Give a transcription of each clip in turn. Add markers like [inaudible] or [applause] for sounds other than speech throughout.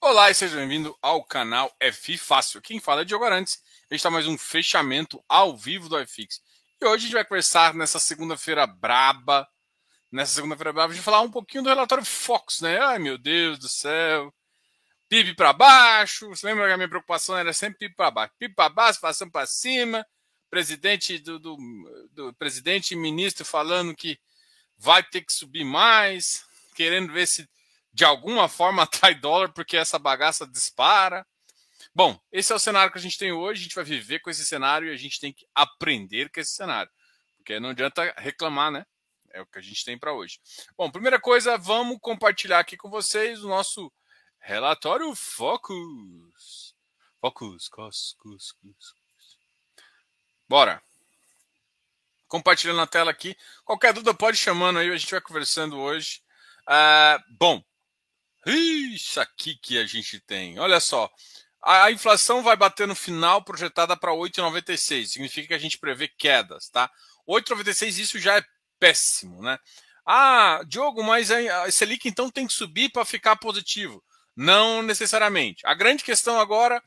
Olá e seja bem-vindo ao canal FI Fácil. Quem fala é Diogo Arantes. A gente está mais um fechamento ao vivo do FX. E hoje a gente vai conversar nessa segunda-feira braba. Nessa segunda-feira braba, a gente vai falar um pouquinho do relatório Fox, né? Ai, meu Deus do céu. PIB para baixo. Você lembra que a minha preocupação era sempre PIB para baixo? PIB para baixo, passando para cima. Presidente do, do, do presidente e ministro falando que vai ter que subir mais, querendo ver se de alguma forma [laughs] atrai dólar porque essa bagaça dispara. Bom, esse é o cenário que a gente tem hoje. A gente vai viver com esse cenário e a gente tem que aprender com esse cenário. Porque não adianta reclamar, né? É o que a gente tem para hoje. Bom, primeira coisa, vamos compartilhar aqui com vocês o nosso relatório Focus. Focus, cos, cos. Bora. Compartilhando a tela aqui. Qualquer dúvida pode chamando aí, a gente vai conversando hoje. Uh, bom, isso aqui que a gente tem. Olha só. A, inflação vai bater no final projetada para 8,96. Significa que a gente prevê quedas, tá? 8,96 isso já é péssimo, né? Ah, Diogo, mas a Selic então tem que subir para ficar positivo. Não necessariamente. A grande questão agora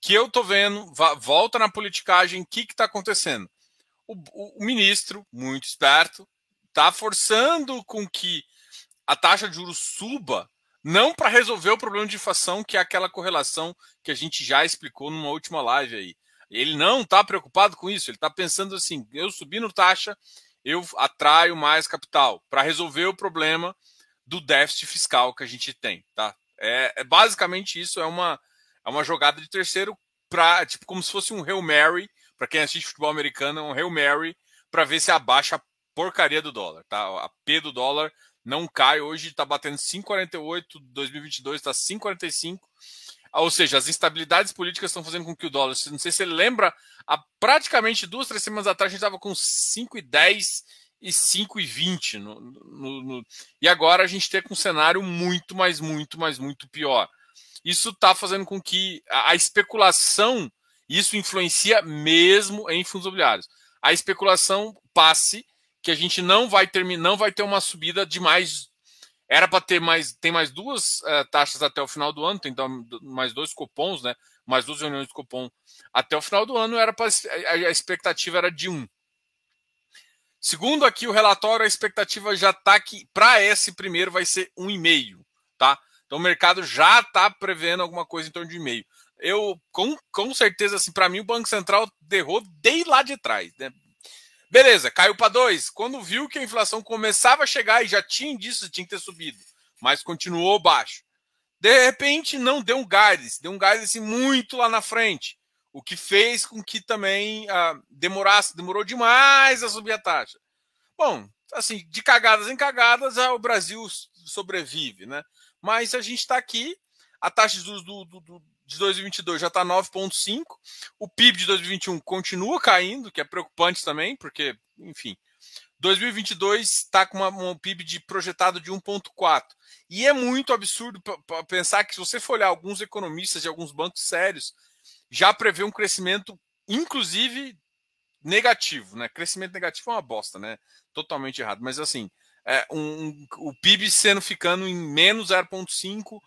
que eu tô vendo, volta na politicagem, o que está acontecendo? O, o, o ministro, muito esperto, está forçando com que a taxa de juros suba não para resolver o problema de inflação, que é aquela correlação que a gente já explicou numa última live aí. Ele não está preocupado com isso, ele está pensando assim: eu subindo taxa, eu atraio mais capital para resolver o problema do déficit fiscal que a gente tem, tá? É, é basicamente isso, é uma, é uma jogada de terceiro para tipo como se fosse um Hail Mary, para quem assiste futebol americano, é um Hail Mary para ver se abaixa a porcaria do dólar, tá? A P do dólar não cai. Hoje está batendo 5,48, 2022 está 5,45. Ou seja, as instabilidades políticas estão fazendo com que o dólar, não sei se você lembra, há praticamente duas, três semanas atrás a gente estava com 5,10 e 5,20. No, no, no, e agora a gente tem um cenário muito, mais, muito, mais, muito pior. Isso está fazendo com que a, a especulação, isso influencia mesmo em fundos imobiliários. A especulação passe que a gente não vai não vai ter uma subida de mais. Era para ter mais, tem mais duas uh, taxas até o final do ano, tem mais dois cupons, né? Mais duas reuniões de cupom até o final do ano. Era a expectativa era de um. Segundo aqui o relatório, a expectativa já está que para esse primeiro vai ser um e meio, tá? Então o mercado já está prevendo alguma coisa em torno de meio. Eu com, com certeza assim, para mim o Banco Central derrou desde lá de trás, né? Beleza, caiu para 2. Quando viu que a inflação começava a chegar e já tinha indício, tinha que ter subido, mas continuou baixo. De repente, não deu um gás, deu um gás assim, muito lá na frente, o que fez com que também ah, demorasse, demorou demais a subir a taxa. Bom, assim, de cagadas em cagadas, ah, o Brasil sobrevive, né? Mas a gente está aqui, a taxa do, do, do, de 2022 já está 9,5. O PIB de 2021 continua caindo, que é preocupante também, porque, enfim, 2022 está com uma, um PIB de projetado de 1,4. E é muito absurdo pensar que, se você for olhar alguns economistas de alguns bancos sérios, já prevê um crescimento, inclusive negativo, né? Crescimento negativo é uma bosta, né? Totalmente errado. Mas assim, é, um, o PIB sendo ficando em menos 0,5%.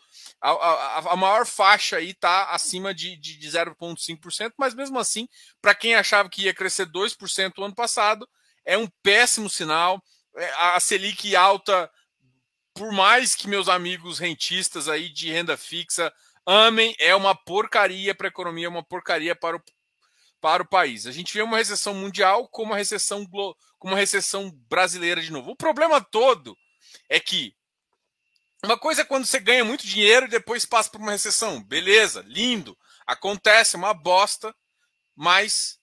A, a, a, maior faixa aí está acima de, de, de 0,5%, mas mesmo assim, para quem achava que ia crescer 2% o ano passado, é um péssimo sinal. É, a Selic alta, por mais que meus amigos rentistas aí de renda fixa amem, é uma porcaria para a economia, é uma porcaria para o, para o país. A gente vê uma recessão mundial como uma recessão, como uma recessão brasileira de novo. O problema todo é que uma coisa é quando você ganha muito dinheiro e depois passa por uma recessão. Beleza, lindo. Acontece, é uma bosta, mas.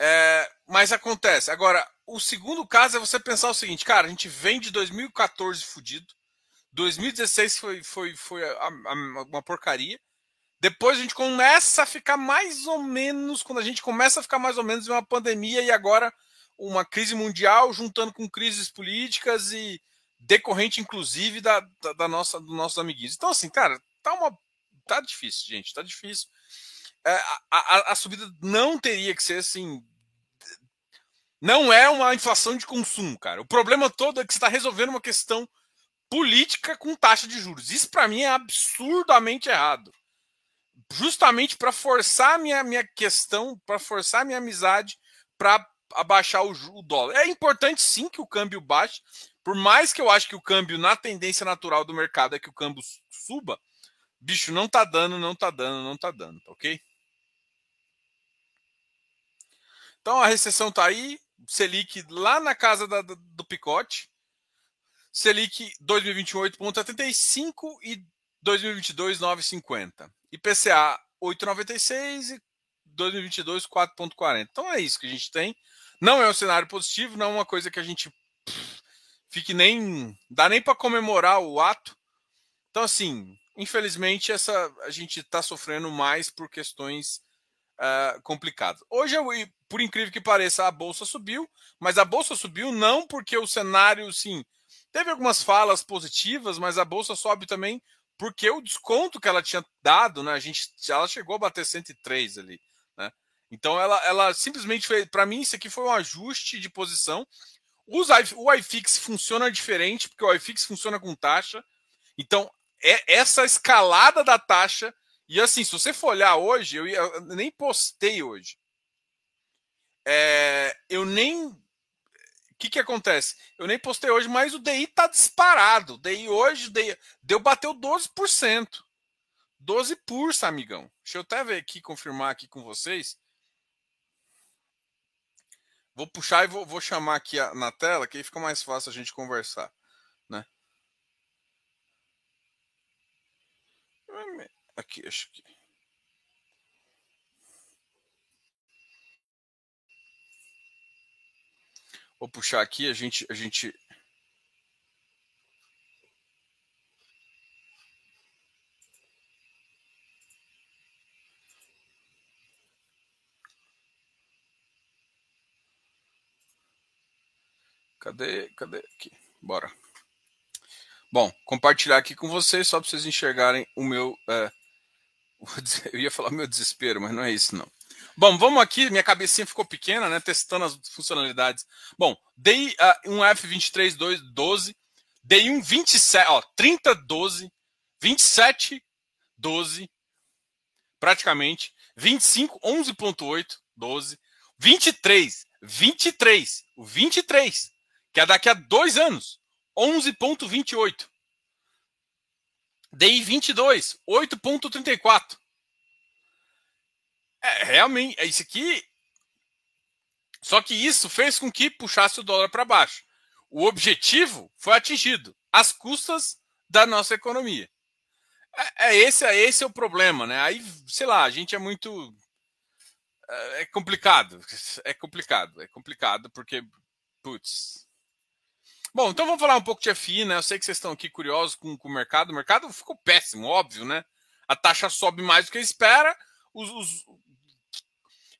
É, mas acontece. Agora, o segundo caso é você pensar o seguinte, cara, a gente vem de 2014 fudido. 2016 foi, foi, foi uma porcaria. Depois a gente começa a ficar mais ou menos, quando a gente começa a ficar mais ou menos em uma pandemia e agora uma crise mundial juntando com crises políticas e decorrente inclusive da, da, da nossa dos nossos amiguinhos. Então assim, cara, tá uma tá difícil, gente, tá difícil. É, a, a, a subida não teria que ser assim, não é uma inflação de consumo, cara. O problema todo é que você está resolvendo uma questão política com taxa de juros. Isso para mim é absurdamente errado. Justamente para forçar minha minha questão, para forçar minha amizade para abaixar o, o dólar. É importante sim que o câmbio baixe, por mais que eu acho que o câmbio na tendência natural do mercado é que o câmbio suba, bicho, não tá dando, não tá dando, não tá dando, tá ok? Então a recessão tá aí, Selic lá na casa da, do picote, Selic 2021 8,75 e 2022 9,50. IPCA 8,96 e 2022 4,40. Então é isso que a gente tem. Não é um cenário positivo, não é uma coisa que a gente fique nem dá nem para comemorar o ato. Então assim, infelizmente essa a gente está sofrendo mais por questões uh, complicadas. Hoje, por incrível que pareça, a bolsa subiu, mas a bolsa subiu não porque o cenário, sim, teve algumas falas positivas, mas a bolsa sobe também porque o desconto que ela tinha dado, né? A gente, ela chegou a bater 103 ali. Então ela, ela simplesmente fez. Para mim, isso aqui foi um ajuste de posição. Os, o iFix funciona diferente, porque o iFix funciona com taxa. Então, é essa escalada da taxa. E assim, se você for olhar hoje, eu, ia, eu nem postei hoje. É, eu nem. Que, que acontece? Eu nem postei hoje, mas o DI tá disparado. O DI hoje DI, deu bateu 12%. 12 pursa, amigão. Deixa eu até ver aqui, confirmar aqui com vocês. Vou puxar e vou, vou chamar aqui a, na tela, que aí fica mais fácil a gente conversar. Né? Aqui, acho que. Vou puxar aqui, a gente, a gente Cadê? Cadê? Aqui. Bora. Bom, compartilhar aqui com vocês só para vocês enxergarem o meu. É, [laughs] eu ia falar meu desespero, mas não é isso, não. Bom, vamos aqui. Minha cabecinha ficou pequena, né? Testando as funcionalidades. Bom, dei uh, um F23 12, dei um 27, ó, 30 12, 27 12, praticamente, 25 11.8 12, 23 23, o 23 que é daqui a dois anos, 11,28. DI 22, 8,34. É, realmente, é isso aqui. Só que isso fez com que puxasse o dólar para baixo. O objetivo foi atingido, às custas da nossa economia. É, é esse, é esse é o problema, né? Aí, sei lá, a gente é muito é, é complicado, [laughs] é complicado, é complicado porque, putz, Bom, então vamos falar um pouco de FI, né? Eu sei que vocês estão aqui curiosos com, com o mercado. O mercado ficou péssimo, óbvio, né? A taxa sobe mais do que espera. Os, os...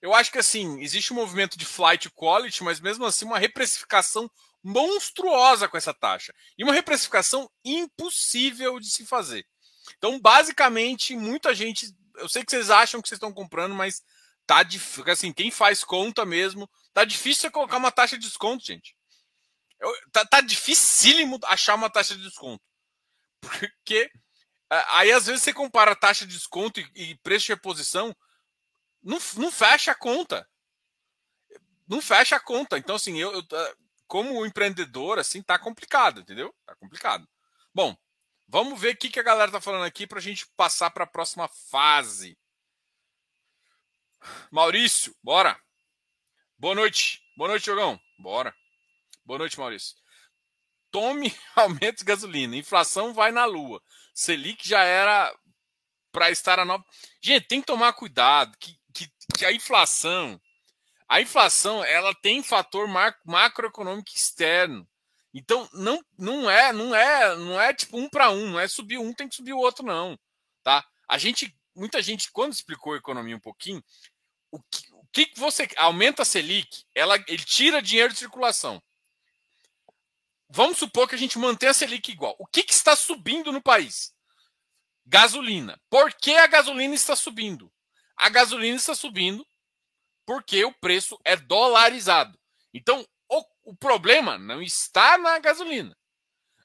Eu acho que assim, existe um movimento de flight quality, mas mesmo assim uma reprecificação monstruosa com essa taxa. E uma reprecificação impossível de se fazer. Então, basicamente, muita gente. Eu sei que vocês acham que vocês estão comprando, mas tá difícil. Assim, quem faz conta mesmo, tá difícil você colocar uma taxa de desconto, gente. Eu, tá, tá dificílimo achar uma taxa de desconto. Porque aí às vezes você compara taxa de desconto e, e preço de reposição, não, não fecha a conta. Não fecha a conta. Então, assim, eu, eu como empreendedor, assim, tá complicado, entendeu? Tá complicado. Bom, vamos ver o que, que a galera tá falando aqui para a gente passar para a próxima fase. Maurício, bora. Boa noite. Boa noite, Jogão. Bora. Boa noite, Maurício. Tome [laughs] aumento de gasolina. Inflação vai na lua. Selic já era para estar a nova. Gente, tem que tomar cuidado que, que, a inflação, a inflação, ela tem fator macroeconômico externo. Então não, não é, não é, não é tipo um para um, não é subir um tem que subir o outro não, tá? A gente, muita gente quando explicou a economia um pouquinho, o que, o que você aumenta a Selic, ela ele tira dinheiro de circulação. Vamos supor que a gente mantenha a Selic igual. O que, que está subindo no país? Gasolina. Por que a gasolina está subindo? A gasolina está subindo porque o preço é dolarizado. Então, o, o problema não está na gasolina.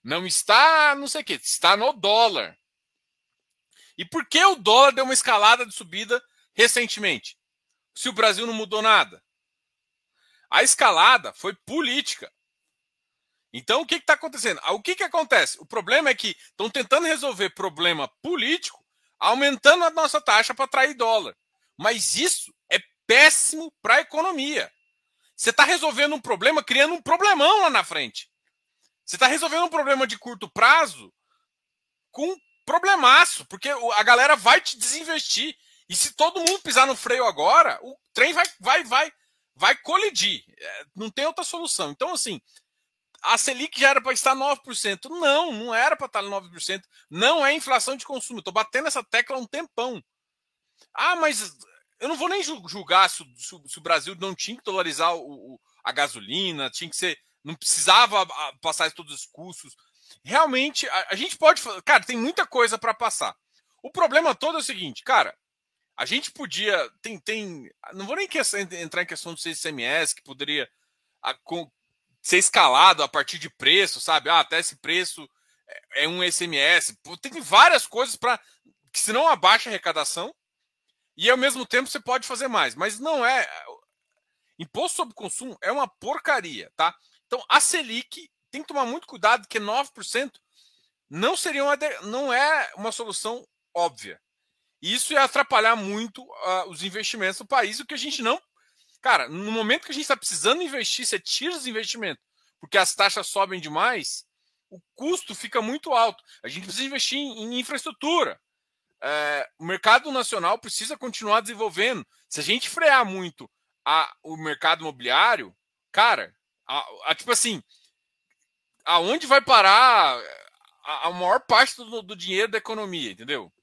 Não está, não sei o que, está no dólar. E por que o dólar deu uma escalada de subida recentemente? Se o Brasil não mudou nada. A escalada foi política. Então, o que está acontecendo? O que, que acontece? O problema é que estão tentando resolver problema político, aumentando a nossa taxa para atrair dólar. Mas isso é péssimo para a economia. Você está resolvendo um problema, criando um problemão lá na frente. Você está resolvendo um problema de curto prazo com problemaço, porque a galera vai te desinvestir. E se todo mundo pisar no freio agora, o trem vai, vai, vai, vai colidir. É, não tem outra solução. Então, assim, a Selic já era para estar 9%. Não, não era para estar 9%. Não é inflação de consumo. Estou batendo essa tecla há um tempão. Ah, mas eu não vou nem julgar se, se o Brasil não tinha que dolarizar o, o, a gasolina, tinha que ser. Não precisava passar todos os custos. Realmente, a, a gente pode. Cara, tem muita coisa para passar. O problema todo é o seguinte, cara. A gente podia. Tem, tem, não vou nem entrar em questão do CMS, que poderia a, com, ser escalado a partir de preço, sabe? Ah, até esse preço é, é um SMS. Tem várias coisas para que se não abaixa a arrecadação e ao mesmo tempo você pode fazer mais, mas não é imposto sobre consumo é uma porcaria, tá? Então a Selic tem que tomar muito cuidado porque 9% não seria uma não é uma solução óbvia. Isso ia atrapalhar muito uh, os investimentos no país, o que a gente não. Cara, no momento que a gente está precisando investir, você tira os investimentos, porque as taxas sobem demais, o custo fica muito alto. A gente precisa investir em, infraestrutura. É, o mercado nacional precisa continuar desenvolvendo. Se a gente frear muito a, o mercado imobiliário, cara, a, a, tipo assim, aonde vai parar a, a maior parte do, do dinheiro da economia, entendeu?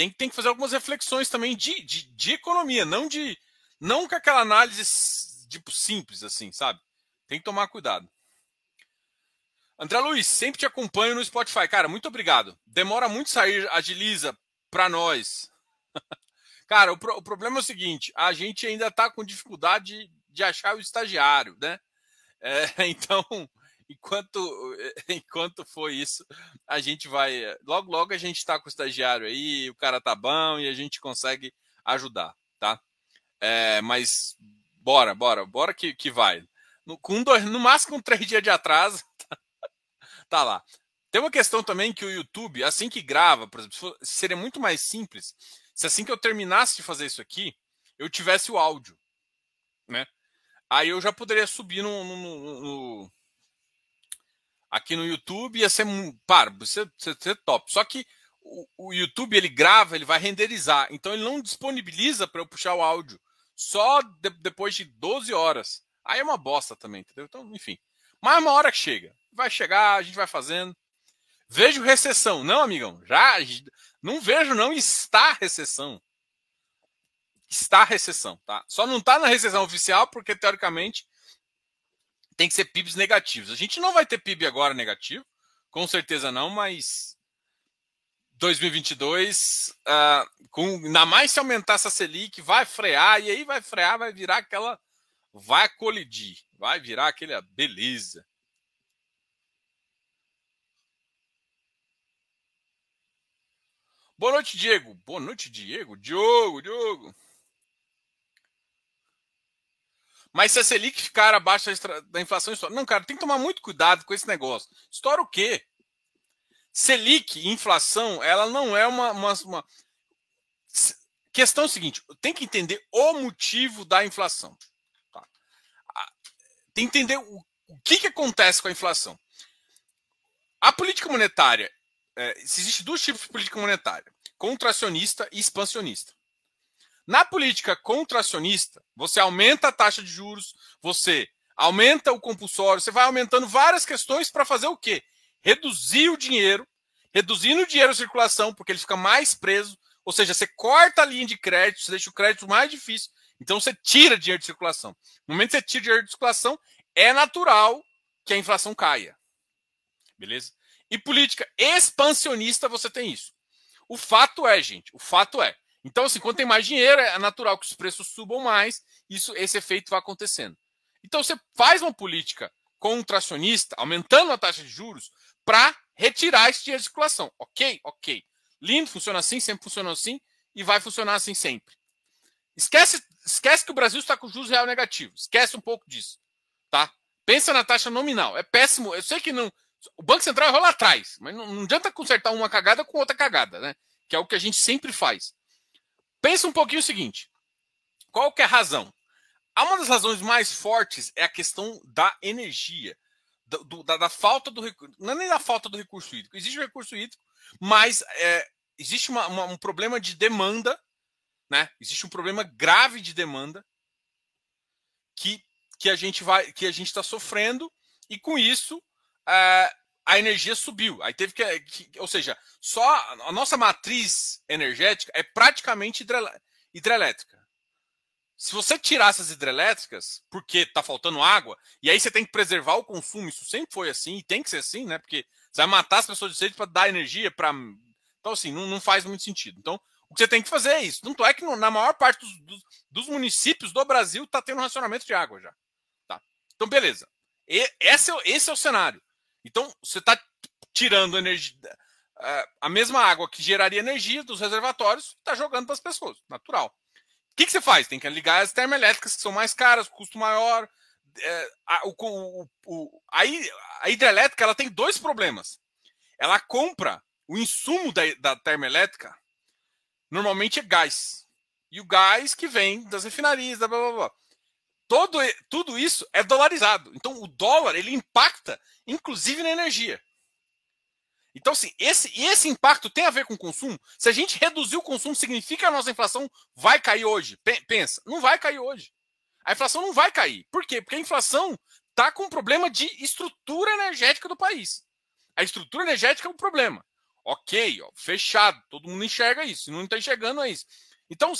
Tem, tem que fazer algumas reflexões também de, de, de economia, não de. Não com aquela análise tipo simples, assim, sabe? Tem que tomar cuidado. André Luiz, sempre te acompanho no Spotify. Cara, muito obrigado. Demora muito sair, agiliza para nós. [laughs] Cara, o, pro, o, problema é o seguinte: a gente ainda está com dificuldade de, de achar o estagiário, né? É, [laughs] então, enquanto, [laughs] enquanto for isso, a gente vai. Logo, logo a gente está com o estagiário aí, o cara tá bom e a gente consegue ajudar, tá? É, mas bora, bora, bora que, que vai. No, com dois, no máximo com três dias de atraso, [laughs] tá, tá lá. Tem uma questão também que o YouTube, assim que grava, por exemplo, seria muito mais simples se assim que eu terminasse de fazer isso aqui, eu tivesse o áudio, né? Aí eu já poderia subir no, no, no, no aqui no YouTube ia ser, para, ser, ser, ser top. Só que o, o, YouTube ele grava, ele vai renderizar, então ele não disponibiliza para eu puxar o áudio só de, depois de 12 horas. Aí é uma bosta também, entendeu? Então, enfim. Mas uma hora que chega. Vai chegar, a gente vai fazendo. Vejo recessão. Não, amigão, já não vejo não está recessão. Está recessão, tá? Só não está na recessão oficial porque teoricamente tem que ser PIBs negativos. A gente não vai ter PIB agora negativo, com certeza não, mas 2022, uh, ah, com, ainda mais se aumentar essa Selic, vai frear, e aí vai frear, vai virar aquela. Vai colidir, vai virar aquele. Beleza. Boa noite, Diego. Boa noite, Diego. Diogo, Diogo. Mas se a Selic ficar abaixo da inflação. Não, cara, tem que tomar muito cuidado com esse negócio. Estoura o quê? Selic, inflação, ela não é uma, uma, uma. Questão é seguinte: tem que entender o motivo da inflação. Tá? Tem que entender o, o que, que acontece com a inflação. A política monetária. É, existe dois tipos de política monetária: contracionista e expansionista. Na política contracionista, você aumenta a taxa de juros, você aumenta o compulsório, você vai aumentando várias questões para fazer o quê? Reduzir o dinheiro, reduzindo o dinheiro em circulação, porque ele fica mais preso, ou seja, você corta a linha de crédito, você deixa o crédito mais difícil, então você tira dinheiro de circulação. No momento que você tira dinheiro de circulação, é natural que a inflação caia. Beleza? E política expansionista, você tem isso. O fato é, gente, o fato é, então, assim, quando tem mais dinheiro, é natural que os preços subam mais, isso, esse efeito vai acontecendo. Então, você faz uma política contracionista, aumentando a taxa de juros, para retirar esse dinheiro de circulação. Ok? Ok. Lindo, funciona assim, sempre funcionou assim e vai funcionar assim sempre. Esquece, esquece que o Brasil está com juros real negativo. Esquece um pouco disso. Tá? Pensa na taxa nominal. É péssimo. Eu sei que não. O Banco Central errou lá atrás, mas não, não adianta consertar uma cagada com outra cagada, né? Que é o que a gente sempre faz. Pensa um pouquinho o seguinte: qual que é a razão? Uma das razões mais fortes é a questão da energia, do, da, da, falta do recurso. Não é nem da falta do recurso hídrico. Existe o recurso hídrico, mas é, existe uma, uma, um problema de demanda, né? Existe um problema grave de demanda que, que a gente vai, que a gente está sofrendo e com isso é, a energia subiu. Aí teve que, que, ou seja, só a nossa matriz energética é praticamente hidrelétrica. Se você tirar essas hidrelétricas, porque está faltando água, e aí você tem que preservar o consumo, isso sempre foi assim, e tem que ser assim, né? Porque você vai matar as pessoas de sede para dar energia para. Então, assim, não, não, faz muito sentido. Então, o que você tem que fazer é isso. Tanto é que na maior parte dos, dos, dos municípios do Brasil está tendo racionamento de água já. Tá? Então, beleza. E, esse, é, esse é o cenário. Então, você está tirando energia, eh, a mesma água que geraria energia dos reservatórios, está jogando para as pessoas. Natural que, que você faz? Tem que ligar as termoelétricas que são mais caras, custo maior. É, a, o, o, o, a hidrelétrica ela tem dois problemas. Ela compra o insumo da, da termoelétrica, normalmente é gás. E o gás que vem das refinarias, blá, blá, blá. Todo, tudo isso é dolarizado. Então o dólar ele impacta, inclusive na energia. Então, assim, esse, esse impacto tem a ver com o consumo? Se a gente reduzir o consumo, significa que a nossa inflação vai cair hoje? Pensa, não vai cair hoje. A inflação não vai cair. Por quê? Porque a inflação está com um problema de estrutura energética do país. A estrutura energética é um problema. Ok, ó, fechado, todo mundo enxerga isso. Se não está enxergando, é isso. Então,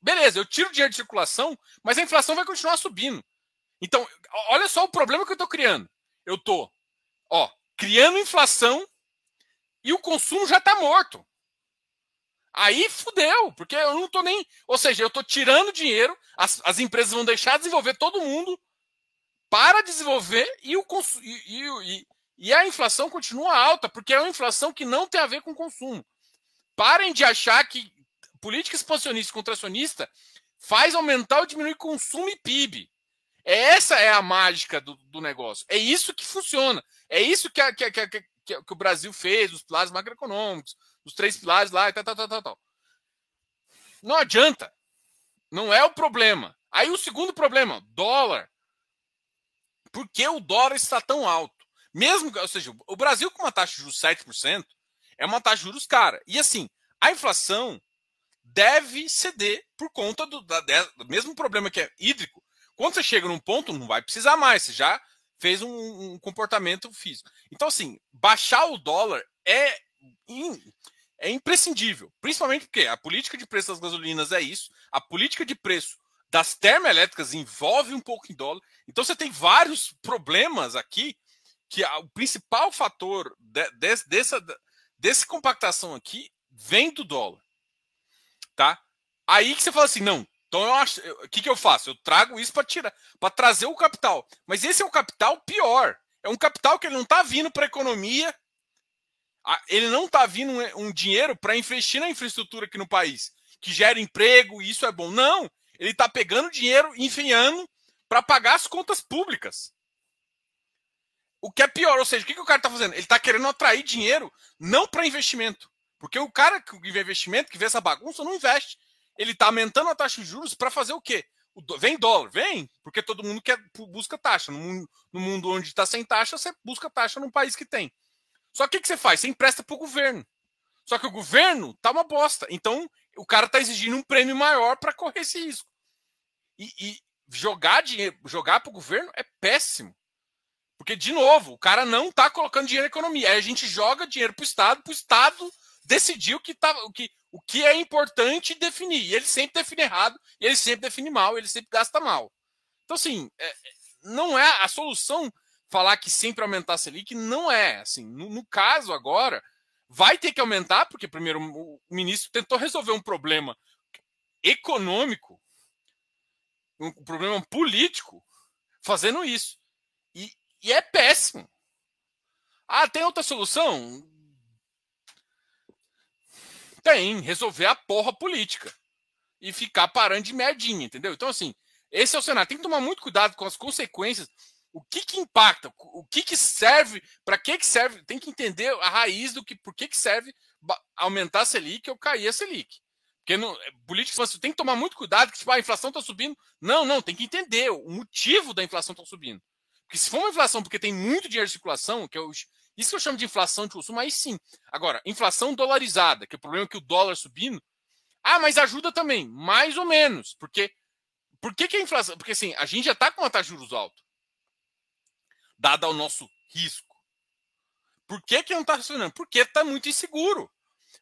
beleza, eu tiro dinheiro de circulação, mas a inflação vai continuar subindo. Então, olha só o problema que eu estou criando. Eu estou, ó, criando inflação e o consumo já está morto. Aí fudeu, porque eu não estou nem. Ou seja, eu estou tirando dinheiro, as, as empresas vão deixar de desenvolver todo mundo para desenvolver e, o e, e, e a inflação continua alta, porque é uma inflação que não tem a ver com consumo. Parem de achar que política expansionista e contracionista faz aumentar ou diminuir consumo e PIB. Essa é a mágica do, do negócio. É isso que funciona. É isso que a, que, que, que, que o Brasil fez, os pilares macroeconômicos, os três pilares lá e tal, tal, tal, tal, tal. Não adianta. Não é o problema. Aí o segundo problema, dólar. Por que o dólar está tão alto? Mesmo, ou seja, o Brasil com uma taxa de juros 7% é uma taxa de juros cara. E assim, a inflação deve ceder por conta do, da, do mesmo problema que é hídrico. Quando você chega num ponto, não vai precisar mais. Você já fez um, um, comportamento físico. Então, assim, baixar o dólar é, in, é imprescindível, principalmente porque a política de preço das gasolinas é isso, a política de preço das termoelétricas envolve um pouco em dólar. Então, você tem vários problemas aqui que o principal fator de, de, dessa, dessa compactação aqui vem do dólar. Tá? Aí que você fala assim, não, então eu acho, o que, que eu faço? Eu trago isso para tirar, para trazer o capital. Mas esse é o capital pior. É um capital que ele não está vindo para a economia, ele não está vindo um, dinheiro para investir na infraestrutura aqui no país, que gera emprego, e isso é bom. Não, ele está pegando dinheiro, enfiando para pagar as contas públicas. O que é pior, ou seja, o que, que o cara está fazendo? Ele está querendo atrair dinheiro não para investimento. Porque o cara que vê investimento, que vê essa bagunça, não investe ele está aumentando a taxa de juros para fazer o quê? Vem dólar, vem, porque todo mundo quer busca taxa. No mundo, no mundo onde está sem taxa, você busca taxa num país que tem. Só que o que você faz? Você empresta para o governo. Só que o governo tá uma bosta. Então, o cara está exigindo um prêmio maior para correr esse risco. E, e jogar dinheiro, jogar para o governo é péssimo. Porque, de novo, o cara não está colocando dinheiro na economia. Aí a gente joga dinheiro para o Estado, para o Estado decidir o que, tá, o que, o que é importante definir. E ele sempre define errado, ele sempre define mal, ele sempre gasta mal. Então, assim, é, não é a solução falar que sempre aumentar a Selic, não é. Assim, no, no caso agora, vai ter que aumentar, porque primeiro o ministro tentou resolver um problema econômico, um problema político, fazendo isso. E, e é péssimo. Ah, tem outra solução? Tem, resolver a porra política. E ficar parando de merdinha, entendeu? Então, assim, esse é o cenário. Tem que tomar muito cuidado com as consequências. O que que impacta? O que que serve? Para que que serve? Tem que entender a raiz do que, por que que serve aumentar a Selic ou cair a Selic. Porque no, é, política você tem que tomar muito cuidado que tipo, a inflação está subindo. Não, não, tem que entender o motivo da inflação estar tá subindo. Porque se for uma inflação porque tem muito dinheiro em circulação, que eu, isso que eu chamo de inflação de consumo, aí sim. Agora, inflação dolarizada, que é o problema é que o dólar subindo. Ah, mas ajuda também, mais ou menos. Porque por que, que a inflação? Porque assim, a gente já está com uma taxa de juros alta, dada ao nosso risco. Por que, que não está funcionando? Porque está muito inseguro.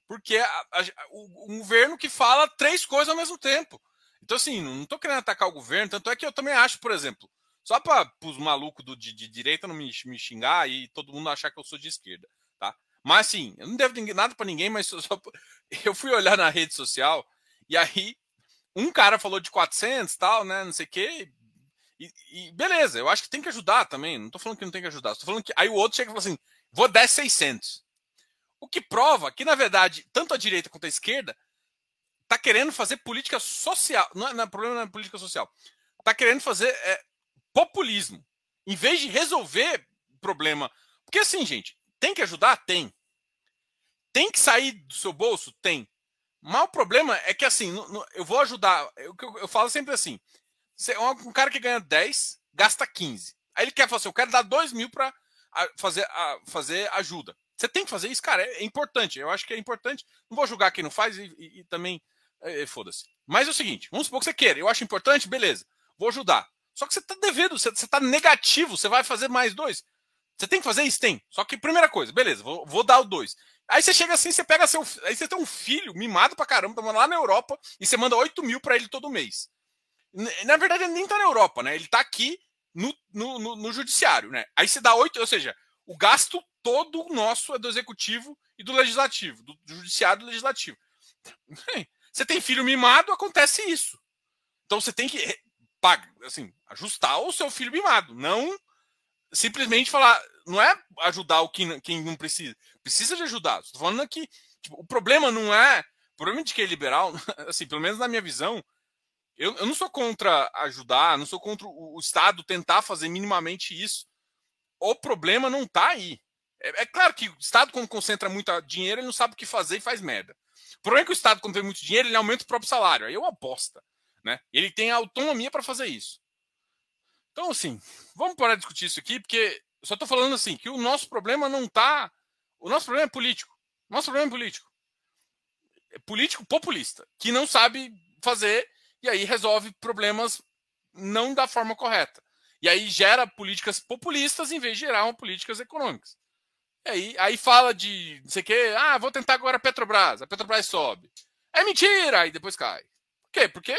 Porque a, a, o, o, governo que fala três coisas ao mesmo tempo. Então, assim, não estou querendo atacar o governo, tanto é que eu também acho, por exemplo, só para os malucos do, de, de, direita não me, me, xingar e todo mundo achar que eu sou de esquerda, tá? Mas, assim, eu não devo nada para ninguém, mas [laughs] só, só, eu fui olhar na rede social e aí um cara falou de 400 tal, né, não sei o quê, e, e, beleza, eu acho que tem que ajudar também. Não tô falando que não tem que ajudar. Tô falando que aí o outro chega e fala assim: vou dar 600. O que prova que, na verdade, tanto a direita quanto a esquerda tá querendo fazer política social. Não é, não é problema na é política social. Tá querendo fazer é, populismo. Em vez de resolver problema. Porque assim, gente, tem que ajudar? Tem. Tem que sair do seu bolso? Tem. Mas o problema é que assim, eu vou ajudar. Eu, eu falo sempre assim: um cara que ganha 10, gasta 15. Aí ele quer falar assim: eu quero dar 2 mil para fazer, fazer ajuda. Você tem que fazer isso, cara. É, é, importante. Eu acho que é importante. Não vou julgar quem não faz e, e, e também. É, Foda-se. Mas é o seguinte: vamos supor que você queira. Eu acho importante, beleza. Vou ajudar. Só que você está devendo, você, está negativo. Você vai fazer mais dois. Você tem que fazer isso? Tem. Só que, primeira coisa, beleza, vou, vou dar o dois. Aí você chega assim, você pega seu. Aí você tem um filho mimado pra caramba, tá lá na Europa, e você manda 8 mil pra ele todo mês. Na verdade, ele nem tá na Europa, né? Ele tá aqui no, no, no, no judiciário, né? Aí você dá 8, ou seja, o gasto todo nosso é do executivo e do legislativo, do, do judiciário e do legislativo. [laughs] Você tem filho mimado, acontece isso. Então você tem que pagar, assim, ajustar o seu filho mimado, não simplesmente falar, não é ajudar o quem, quem não precisa, precisa de ajudar. Estou falando aqui, tipo, o problema não é, o problema de que é liberal, [laughs] assim, pelo menos na minha visão, eu, eu não sou contra ajudar, não sou contra o, o Estado tentar fazer minimamente isso. O problema não está aí. É, é, claro que o Estado, quando concentra muito dinheiro, ele não sabe o que fazer e faz merda. O problema é que o Estado, quando tem muito dinheiro, ele aumenta o próprio salário. Aí é uma bosta. Né? Ele tem autonomia para fazer isso. Então, assim, vamos parar de discutir isso aqui, porque só estou falando assim, que o nosso problema não está. O nosso problema é político. Nosso problema é político. É político populista, que não sabe fazer e aí resolve problemas não da forma correta. E aí gera políticas populistas em vez de gerar políticas econômicas. E aí, aí fala de não sei o quê, ah, vou tentar agora a Petrobras, a Petrobras sobe. É mentira, aí depois cai. Por quê? Porque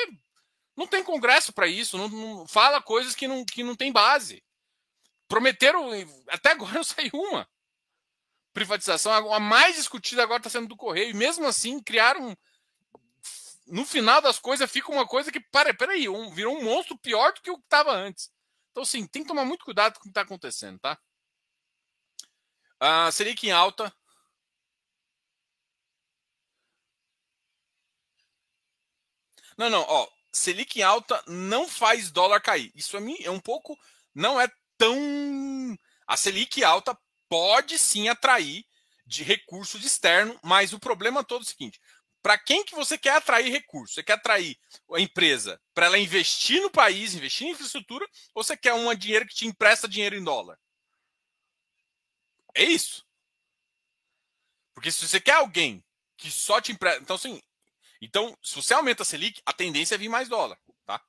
não tem congresso para isso, não, não, fala coisas que não, que não tem base. Prometeram, até agora não [laughs] saiu uma. Privatização, a mais discutida agora está sendo do Correio, e mesmo assim criaram. No final das coisas, fica uma coisa que, para, peraí, um, virou um monstro pior do que o que estava antes. Então, sim, tem que tomar muito cuidado com o que está acontecendo, tá? Ah, Selic em alta. Não, não, ó. Selic em alta não faz dólar cair. Isso a mim é um pouco. Não é tão. A Selic alta pode sim atrair de recurso de externo, mas o problema todo é o seguinte: para quem que você quer atrair recurso? Você quer atrair a empresa para ela investir no país, investir em infraestrutura, ou você quer um dinheiro que te empresta dinheiro em dólar? É isso. Porque se você quer alguém que só te empresta. Então, assim, então, se você aumenta a Selic, a tendência é vir mais dólar, tá?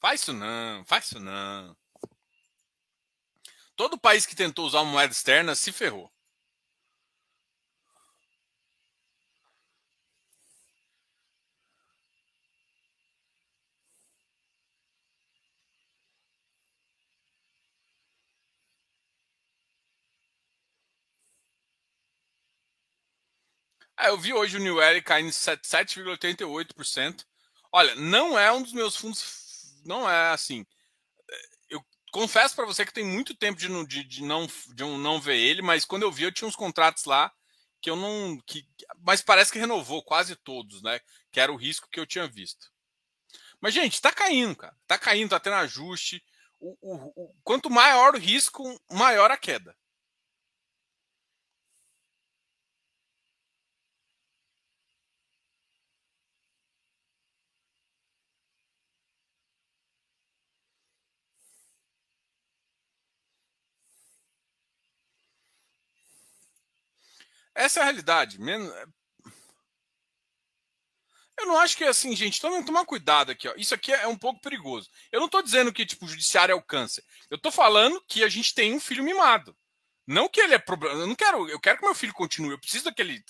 Faz isso não, faz isso não. Todo país que tentou usar moeda externa se ferrou. Ah, eu vi hoje o New Era caindo 7,88%. Olha, não é um dos meus fundos. Não é assim. Eu confesso para você que tem muito tempo de, não, de, de, não, de não ver ele, mas quando eu vi, eu tinha uns contratos lá que eu não. Que, mas parece que renovou quase todos, né? Que era o risco que eu tinha visto. Mas, gente, tá caindo, cara. Tá caindo, tá tendo ajuste. O, o, o, quanto maior o risco, maior a queda. Essa é a realidade. Eu não acho que é assim, gente. Toma, tomar cuidado aqui. Ó. Isso aqui é um pouco perigoso. Eu não estou dizendo que tipo, o judiciário é o câncer. Eu estou falando que a gente tem um filho mimado. Não que ele é problema. Eu não quero. Eu quero que meu filho continue. Eu preciso daquele.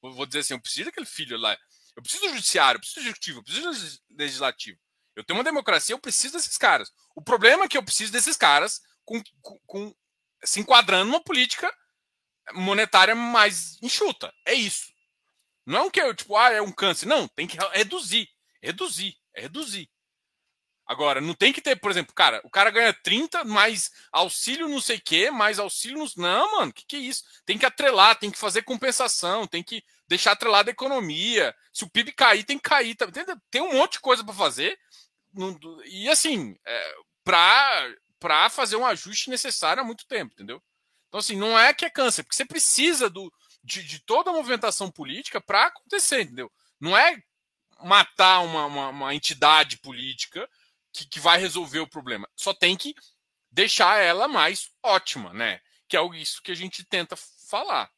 Vou dizer assim, eu preciso daquele filho lá. Eu preciso do judiciário, eu preciso do executivo, eu preciso do legislativo. Eu tenho uma democracia, eu preciso desses caras. O problema é que eu preciso desses caras com, com, com se enquadrando numa política monetária mais enxuta. É isso. Não é um que eu, tipo, ah, é um câncer. Não, tem que reduzir. Reduzir. É reduzir. Agora, não tem que ter, por exemplo, cara, o cara ganha 30, mais auxílio não sei o quê, mais auxílio. Não, não mano, que que é isso? Tem que atrelar, tem que fazer compensação, tem que deixar atrelada a economia. Se o PIB cair, tem que cair. Tá, tem um monte de coisa para fazer. E assim, é, para fazer um ajuste necessário há muito tempo, entendeu? Então, assim, não é que é câncer, porque você precisa do, de, de toda a movimentação política para acontecer, entendeu? Não é matar uma, uma, uma entidade política que, que, vai resolver o problema. Só tem que deixar ela mais ótima, né? Que é isso que a gente tenta falar.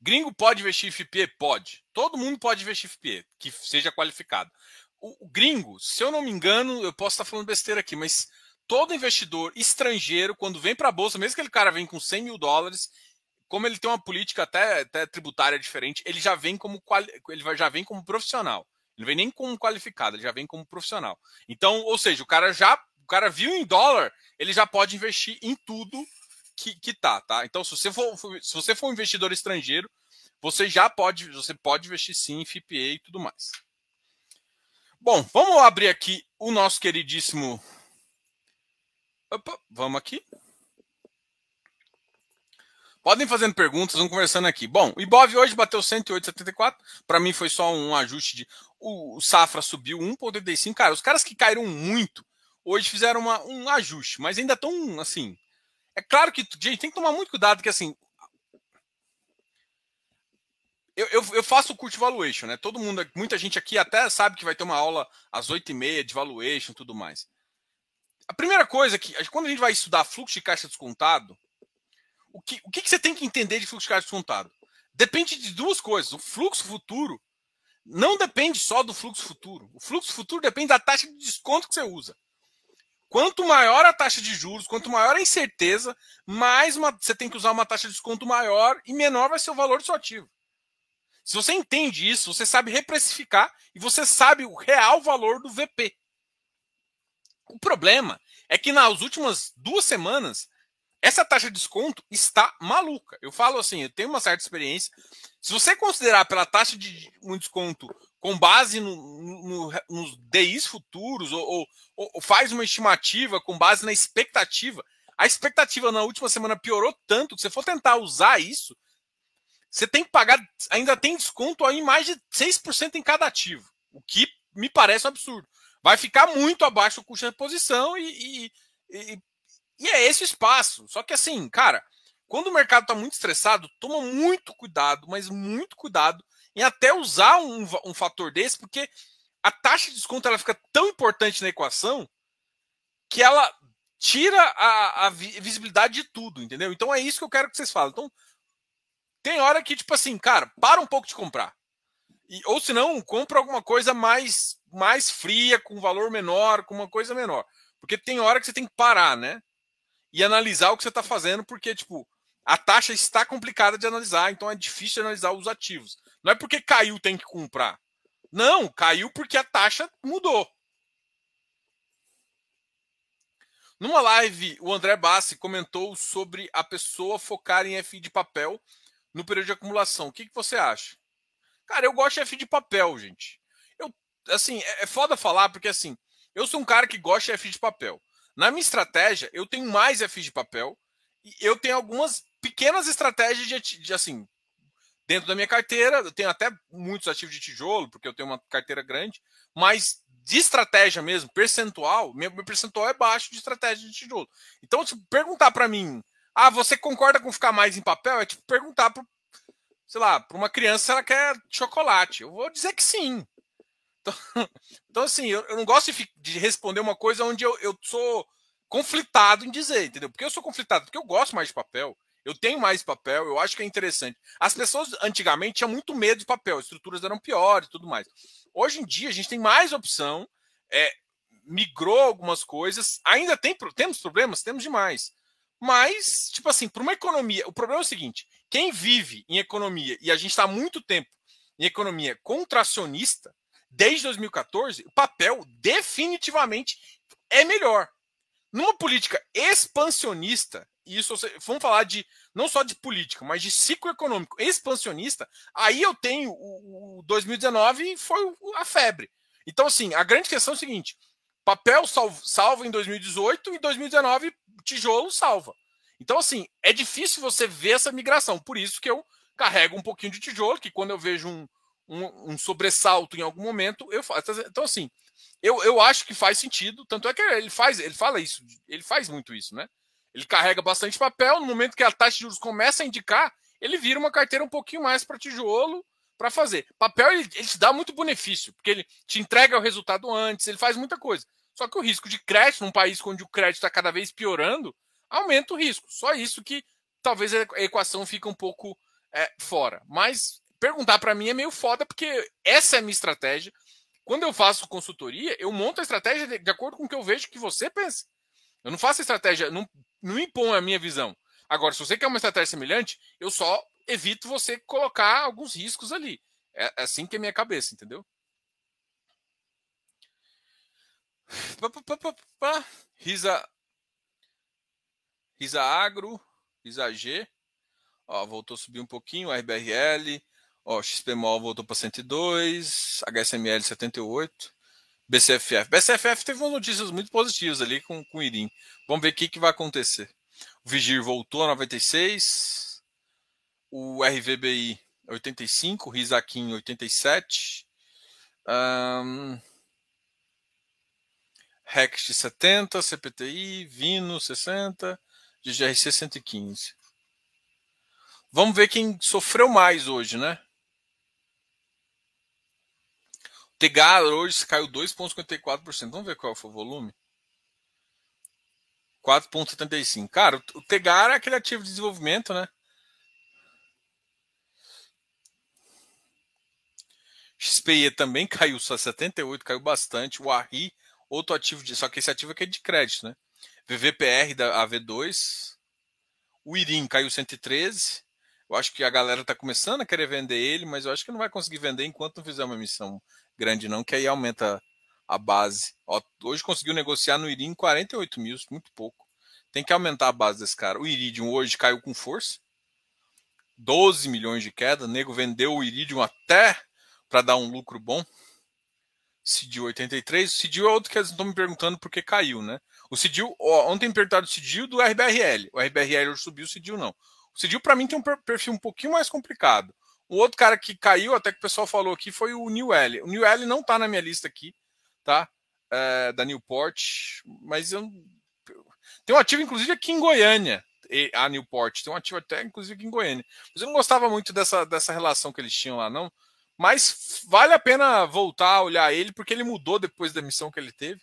Gringo pode investir em? Pode. Todo mundo pode investir em que seja qualificado. O, o gringo, se eu não me engano, eu posso estar falando besteira aqui, mas todo investidor estrangeiro, quando vem para a Bolsa, mesmo que aquele cara vem com 100 mil dólares, como ele tem uma política até, até tributária diferente, ele já vem como ele já vem como profissional. Ele não vem nem como qualificado, ele já vem como profissional. Então, ou seja, o cara já o cara viu em dólar, ele já pode investir em tudo que, que tá, tá? Então, se você for se você for um investidor estrangeiro, você já pode você pode investir sim em FIPA e tudo mais. Bom, vamos abrir aqui o nosso queridíssimo Opa, vamos aqui. Podem fazendo perguntas, vamos conversando aqui. Bom, o Ibov hoje bateu 108,74. Para mim foi só um ajuste de. O, Safra subiu 1,85. Cara, os caras que caíram muito hoje fizeram uma, um ajuste, mas ainda estão assim. É claro que, gente, tem que tomar muito cuidado, que assim. Eu, eu, eu faço o curso de valuation, né? Todo mundo, muita gente aqui até sabe que vai ter uma aula às 8h30 de valuation e tudo mais. A primeira coisa que, quando a gente vai estudar fluxo de caixa descontado, o que, o que, você tem que entender de fluxo de caixa descontado? Depende de duas coisas. O fluxo futuro não depende só do fluxo futuro. O fluxo futuro depende da taxa de desconto que você usa. Quanto maior a taxa de juros, quanto maior a incerteza, mais uma, você tem que usar uma taxa de desconto maior e menor vai ser o valor do seu ativo. Se você entende isso, você sabe reprecificar e você sabe o real valor do VP. O problema é que nas últimas duas semanas, essa taxa de desconto está maluca. Eu falo assim, eu tenho uma certa experiência. Se você considerar pela taxa de um desconto com base no, no, nos DIs futuros, ou, ou, ou, faz uma estimativa com base na expectativa, a expectativa na última semana piorou tanto que se for tentar usar isso, você tem que pagar, ainda tem desconto aí mais de 6% em cada ativo, o que me parece um absurdo vai ficar muito abaixo do custo de reposição e, e, e, e é esse o espaço. Só que assim, cara, quando o mercado está muito estressado, toma muito cuidado, mas muito cuidado em até usar um, um fator desse, porque a taxa de desconto ela fica tão importante na equação que ela tira a, a, visibilidade de tudo, entendeu? Então é isso que eu quero que vocês falem. Então, tem hora que, tipo assim, cara, para um pouco de comprar. E, ou se não, compra alguma coisa mais, mais fria, com valor menor, com uma coisa menor. Porque tem hora que você tem que parar, né? E analisar o que você está fazendo, porque, tipo, a taxa está complicada de analisar, então é difícil analisar os ativos. Não é porque caiu tem que comprar. Não, caiu porque a taxa mudou. Numa live, o André Bassi comentou sobre a pessoa focar em FI de papel no período de acumulação. O que, que você acha? Cara, eu gosto de F de papel, gente. assim, é, é foda falar, porque assim, eu sou um cara que gosta de FI de papel. Na minha estratégia, eu tenho mais FI de papel e eu tenho algumas pequenas estratégias de, de assim, dentro da minha carteira, eu tenho até muitos ativos de tijolo, porque eu tenho uma carteira grande, mas de estratégia mesmo, percentual, meu, meu percentual é baixo de estratégia de tijolo. Então, se perguntar para mim, ah, você concorda com ficar mais em papel? É tipo perguntar para, sei lá, para uma criança ela quer chocolate. Eu vou dizer que sim. Então, [laughs] então assim, eu, eu, não gosto de, de, responder uma coisa onde eu, eu sou conflitado em dizer, entendeu? Porque eu sou conflitado, porque eu gosto mais de papel. Eu tenho mais papel, eu acho que é interessante. As pessoas antigamente tinham muito medo de papel, as estruturas eram piores e tudo mais. Hoje em dia a gente tem mais opção, é, migrou algumas coisas, ainda tem temos problemas, temos demais. Mas, tipo assim, para uma economia, o problema é o seguinte: quem vive em economia e a gente está há muito tempo em economia contracionista, desde 2014, o papel definitivamente é melhor. Numa política expansionista, isso vamos falar de não só de política, mas de ciclo econômico expansionista, aí eu tenho o, o 2019 foi a febre. Então, assim, a grande questão é o seguinte: papel salva, salva em 2018 e 2019 tijolo salva. Então, assim, é difícil você ver essa migração. Por isso que eu carrego um pouquinho de tijolo, que quando eu vejo um, um, um sobressalto em algum momento, eu faço. Então, assim, eu, eu acho que faz sentido. Tanto é que ele faz, ele fala isso, ele faz muito isso, né? Ele carrega bastante papel. No momento que a taxa de juros começa a indicar, ele vira uma carteira um pouquinho mais para tijolo para fazer. Papel ele, ele, te dá muito benefício, porque ele te entrega o resultado antes, ele faz muita coisa. Só que o risco de crédito, num país onde o crédito está cada vez piorando, aumenta o risco. Só isso que talvez a equação fique um pouco é, fora. Mas perguntar para mim é meio foda, porque essa é a minha estratégia. Quando eu faço consultoria, eu monto a estratégia de, de acordo com o que eu vejo que você pensa. Eu não faço estratégia, não, não impõe a minha visão. Agora, se você quer uma estratégia semelhante, eu só evito você colocar alguns riscos ali. É, é assim que é minha cabeça, entendeu? [sighs] Risa. Risa Agro. Risa G. Ó, voltou a subir um pouquinho. RBRL. Ó, XPMOL voltou para 102, HSML 78, BCFF. BCFF teve notícias muito positivas ali com, com o Irim. Vamos ver o que, que vai acontecer. O Vigir voltou a 96, o RVBI 85, o Risaquim 87, um, Rext 70, CPTI, Vino 60, GRC 115. Vamos ver quem sofreu mais hoje, né? Tegar hoje caiu 2,54%. Vamos ver qual foi o volume. 4,75. Cara, o Tegar é aquele ativo de desenvolvimento, né? XPE também [laughs] caiu só 78, caiu bastante. O ARRI, outro ativo de. Só que esse ativo aqui é de crédito, né? VVPR da AV2. O IRIM caiu 113. Eu acho que a galera está começando a querer vender ele, mas eu acho que não vai conseguir vender enquanto não fizer uma emissão grande não, que aí aumenta a base. Ó, hoje conseguiu negociar no Iridium 48 mil, muito pouco. Tem que aumentar a base desse cara. O Iridium hoje caiu com força. 12 milhões de queda. O nego vendeu o Iridium até para dar um lucro bom. CIDIL 83. O CIDIL é outro que eles estão me perguntando por que caiu, né? O CIDIL, ontem me perguntaram o CIDIL do RBRL. O RBRL subiu, o CIDIL não. O CIDIL para mim tem um perfil um pouquinho mais complicado. O outro cara que caiu, até que o pessoal falou aqui, foi o New L. O New L não está na minha lista aqui, tá? É, da Newport, mas eu tem um ativo inclusive aqui em Goiânia, a Newport, tem um ativo até inclusive aqui em Goiânia. Mas eu não gostava muito dessa, dessa relação que eles tinham lá, não. Mas vale a pena voltar a olhar ele, porque ele mudou depois da missão que ele teve.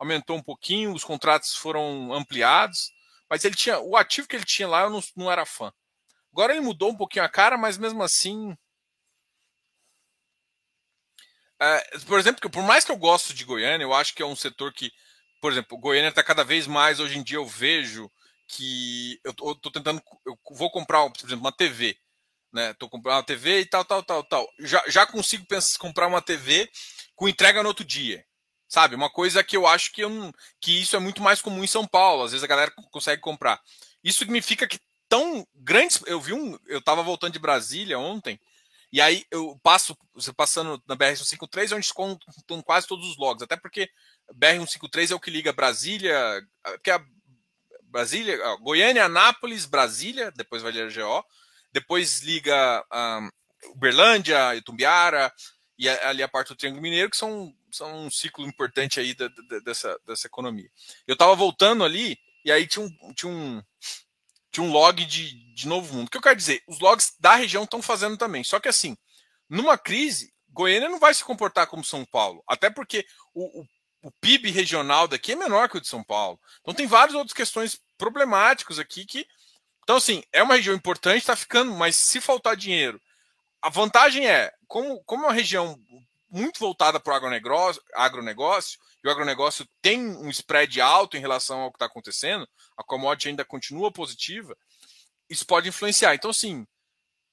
Aumentou um pouquinho, os contratos foram ampliados. Mas ele tinha. O ativo que ele tinha lá, eu não, não era fã. Agora ele mudou um pouquinho a cara, mas mesmo assim. É, por exemplo, por mais que eu gosto de Goiânia, eu acho que é um setor que, por exemplo, Goiânia está cada vez mais, hoje em dia eu vejo que eu estou tentando, eu vou comprar, por exemplo, uma TV, né? Tô comprando uma TV e tal, tal, tal, tal. Já, já consigo pensar, comprar uma TV com entrega no outro dia, sabe? Uma coisa que eu acho que, eu, que isso é muito mais comum em São Paulo. Às vezes a galera consegue comprar. Isso significa que tão grandes. Eu vi um. Eu estava voltando de Brasília ontem E aí eu passo, você passando na BR-153, onde estão quase todos os logs, até porque BR-153 é o que liga Brasília, que é a Brasília, Goiânia, Anápolis, Brasília, depois vai ligar GO, depois liga um, Uberlândia, Itumbiara, e ali a parte do Triângulo Mineiro, que são, são um ciclo importante aí da, da, dessa, dessa economia. Eu estava voltando ali, e aí tinha um, tinha um, tinha um log de, de Novo Mundo. O que eu quero dizer? Os logs da região estão fazendo também. Só que assim, numa crise, Goiânia não vai se comportar como São Paulo. Até porque o, o, o PIB regional daqui é menor que o de São Paulo. Então tem várias outras questões problemáticas aqui que. Então, assim, é uma região importante, está ficando, mas se faltar dinheiro. A vantagem é, como, como é uma região muito voltada para o agronegócio, e o agronegócio tem um spread alto em relação ao que está acontecendo, a commodity ainda continua positiva, isso pode influenciar. Então, assim,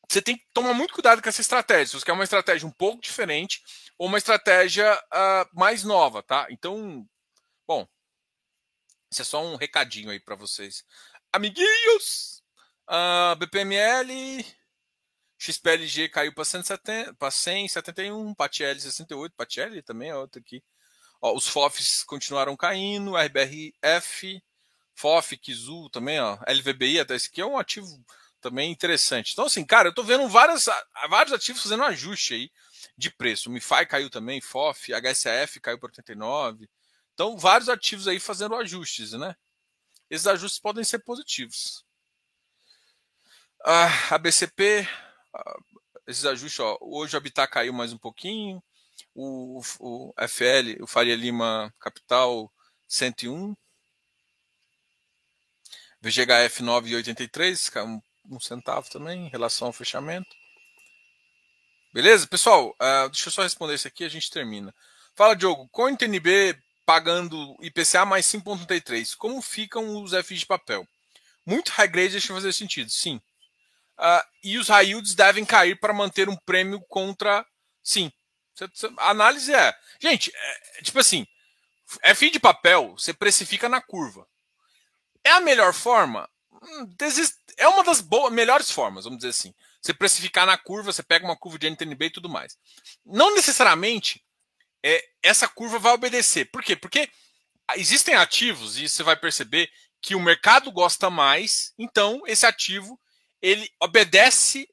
você tem que tomar muito cuidado com essa estratégia. Se você quer uma estratégia um pouco diferente ou uma estratégia uh, mais nova, tá? Então, bom, isso é só um recadinho aí para vocês. Amiguinhos! Uh, BPML, XPLG caiu para 171, PATL 68, PATL também é outro aqui. Ó, os FOFs continuaram caindo, RBRF, FOF, Kizu também, ó, LVBI, até esse aqui é um ativo também interessante. Então, assim, cara, eu tô vendo várias, vários ativos fazendo um ajuste aí de preço. O MiFi caiu também, FOF, HSAF caiu para 89. Então, vários ativos aí fazendo ajustes, né? Esses ajustes podem ser positivos. Ah, a BCP, esses ajustes, ó, hoje o Habitat caiu mais um pouquinho, o, o FL, o Faria Lima Capital 101, VGHF 9,83, um, um centavo também em relação ao fechamento. Beleza? Pessoal, uh, deixa eu só responder isso aqui a gente termina. Fala, Diogo, com o NTNB pagando IPCA mais 5,33, como ficam os FIs de papel? Muito high grade deixa fazer sentido, sim. Uh, e os high yields devem cair para manter um prêmio contra. Sim. A análise é. Gente, é, tipo assim, FI de papel você precifica na curva. É a melhor forma? Hum, é uma das boas, melhores formas, vamos dizer assim. Você precificar na curva, você pega uma curva de NTNB e tudo mais. Não necessariamente é, essa curva vai obedecer. Por quê? Porque existem ativos, e você vai perceber que o mercado gosta mais, então esse ativo ele obedece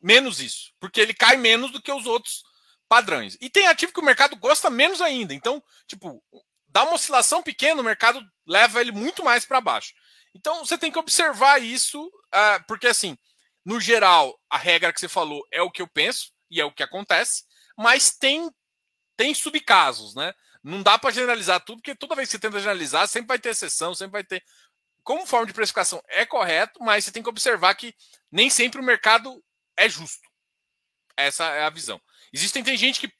menos isso, porque ele cai menos do que os outros padrões. E tem ativo que o mercado gosta menos ainda. Então, tipo, dá uma oscilação pequena, o mercado leva ele muito mais para baixo. Então, você tem que observar isso, uh, porque assim, no geral, a regra que você falou é o que eu penso e é o que acontece, mas tem tem subcasos, né? Não dá para generalizar tudo, porque toda vez que você tenta generalizar, sempre vai ter exceção, sempre vai ter como forma de precificação é correto, mas você tem que observar que nem sempre o mercado é justo. Essa é a visão. Existem tem gente que.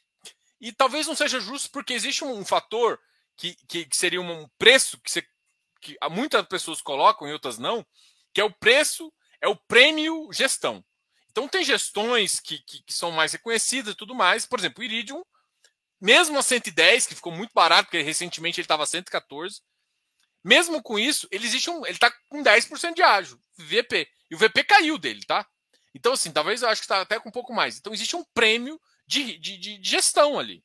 E talvez não seja justo, porque existe um, um fator que, que, que, seria um preço que, você, que muitas pessoas colocam e outras não, que é o preço, é o prêmio gestão. Então tem gestões que, que, que são mais reconhecidas e tudo mais. Por exemplo, o Iridium, mesmo a 110, que ficou muito barato, porque recentemente ele estava a 114, mesmo com isso, ele existe um. Ele está com 10% de ágio, VP. E o VP caiu dele, tá? Então, assim, talvez eu acho que está até com um pouco mais. Então, existe um prêmio de, de, de gestão ali.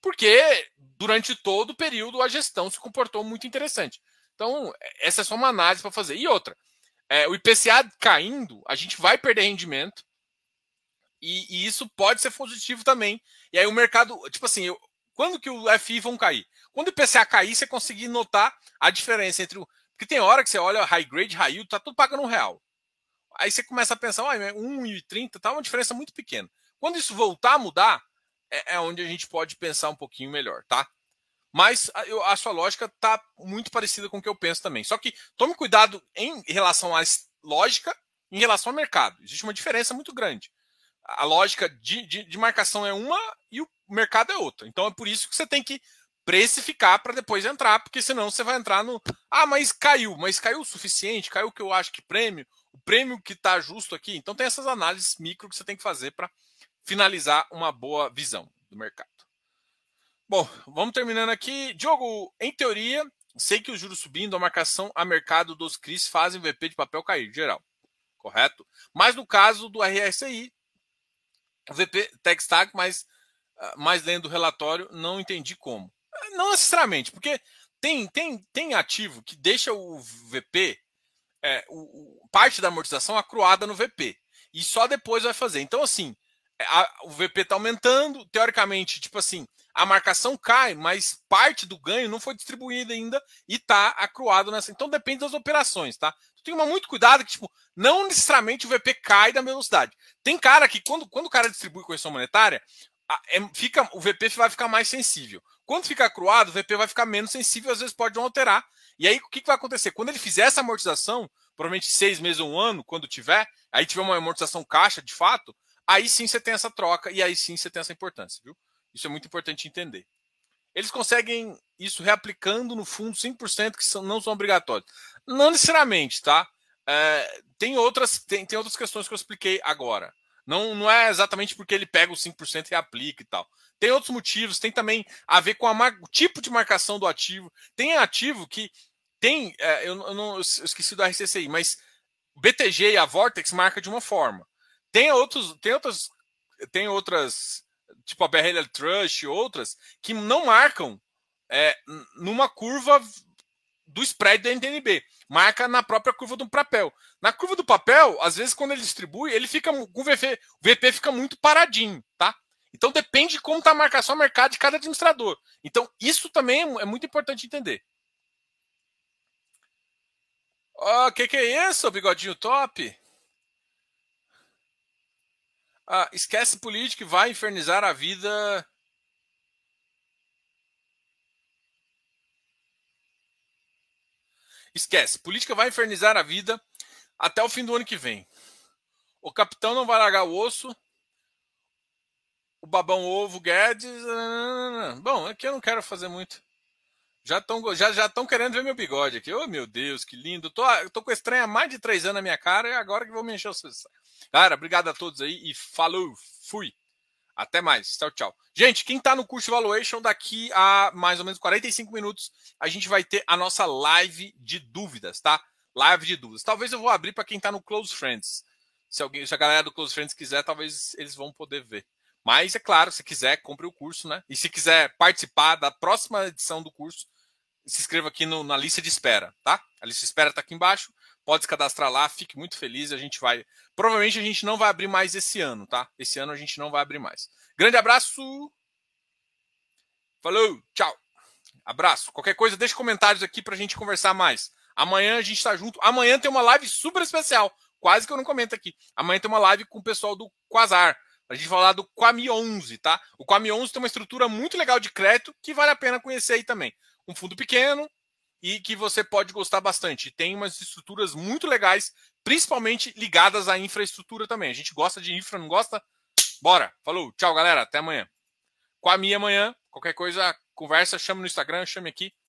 Porque durante todo o período a gestão se comportou muito interessante. Então, essa é só uma análise para fazer. E outra, é, o IPCA caindo, a gente vai perder rendimento. E, e, isso pode ser positivo também. E aí o mercado, tipo assim, eu, quando que o FI vão cair? Quando o IPCA cair, você conseguir notar a diferença entre o. Porque tem hora que você olha high grade, high yield, tá tudo pagando um real. Aí você começa a pensar, ah, 1,30 tá uma diferença muito pequena. Quando isso voltar a mudar, é, é onde a gente pode pensar um pouquinho melhor, tá? Mas a, eu, a sua lógica tá muito parecida com o que eu penso também. Só que tome cuidado em relação à lógica em relação ao mercado. Existe uma diferença muito grande. A lógica de, de, de marcação é uma e o mercado é outra. Então é por isso que você tem que precificar para depois entrar, porque senão você vai entrar no. Ah, mas caiu, mas caiu o suficiente, caiu o que eu acho que prêmio, o prêmio que está justo aqui. Então tem essas análises micro que você tem que fazer para finalizar uma boa visão do mercado. Bom, vamos terminando aqui. Diogo, em teoria, sei que os juros subindo, a marcação a mercado dos CRIs fazem o VP de papel cair, geral. Correto? Mas no caso do RSI, o VP tag stack, mas uh, mais lendo o relatório, não entendi como. Não necessariamente, porque tem, tem, tem ativo que deixa o VP, é, o, o, parte da amortização acruada no VP. E só depois vai fazer. Então, assim, é, a, o VP está aumentando, teoricamente, tipo assim, a marcação cai, mas parte do ganho não foi distribuída ainda e está acruado nessa. Então depende das operações, tá? Tem que tomar muito cuidado que, tipo, não necessariamente o VP cai da velocidade. Tem cara que, quando, quando o cara distribui correção monetária, a, é, fica, o VP vai ficar mais sensível. Quando fica acruado, o VP vai ficar menos sensível, às vezes pode não alterar. E aí, o que, que vai acontecer? Quando ele fizer essa amortização, provavelmente seis meses ou um ano, quando tiver, aí tiver uma amortização caixa de fato, aí sim você tem essa troca e aí sim você tem essa importância, viu? Isso é muito importante entender. Eles conseguem isso reaplicando no fundo 5% que são, não são obrigatórios. Não necessariamente, tá? É, tem, outras, tem, tem outras questões que eu expliquei agora. Não, não é exatamente porque ele pega os 5% e aplica e tal. Tem outros motivos, tem também a ver com a o tipo de marcação do ativo. Tem ativo que tem. É, eu, eu, não, eu esqueci do RCCI, mas BTG e a Vortex marca de uma forma. Tem outros, tem outras, tem outras, tipo a BRL Trust e outras, que não marcam é, numa curva do spread da NTNB. Marca na própria curva do papel. Na curva do papel, às vezes, quando ele distribui, ele fica com o VP, o VP fica muito paradinho, tá? Então depende de como está a marcação ao mercado de cada administrador. Então, isso também é, é muito importante entender. O oh, que, que é isso, bigodinho top? Ah, esquece política e vai infernizar a vida. Esquece. Política vai infernizar a vida até o fim do ano que vem. O capitão não vai largar o osso o babão ovo Guedes. Bom, aqui eu não quero fazer muito. Já estão já, já querendo ver meu bigode aqui. Oh, meu Deus, que lindo. Tô, tô com estranha há mais de três anos na minha cara e agora que vou me encher o Cara, obrigado a todos aí e falou. Fui. Até mais. Tchau, tchau. Gente, quem está no curso Valuation, daqui a mais ou menos 45 minutos, a gente vai ter a nossa live de dúvidas, tá? Live de dúvidas. Talvez eu vou abrir para quem está no Close Friends. Se, alguém, se a galera do Close Friends quiser, talvez eles vão poder ver. Mas é claro, se quiser, compre o curso, né? E se quiser participar da próxima edição do curso, se inscreva aqui no, na lista de espera, tá? A lista de espera está aqui embaixo. Pode se cadastrar lá, fique muito feliz. A gente vai. Provavelmente a gente não vai abrir mais esse ano, tá? Esse ano a gente não vai abrir mais. Grande abraço. Falou, tchau. Abraço. Qualquer coisa, deixe comentários aqui para a gente conversar mais. Amanhã a gente está junto. Amanhã tem uma live super especial. Quase que eu não comento aqui. Amanhã tem uma live com o pessoal do Quasar a gente falar do Quami 11, tá? O Quami 11 tem uma estrutura muito legal de crédito que vale a pena conhecer aí também. Um fundo pequeno e que você pode gostar bastante. Tem umas estruturas muito legais, principalmente ligadas à infraestrutura também. A gente gosta de infra, não gosta? Bora. Falou. Tchau, galera. Até amanhã. Quami amanhã. Qualquer coisa, conversa, chame no Instagram, chame aqui.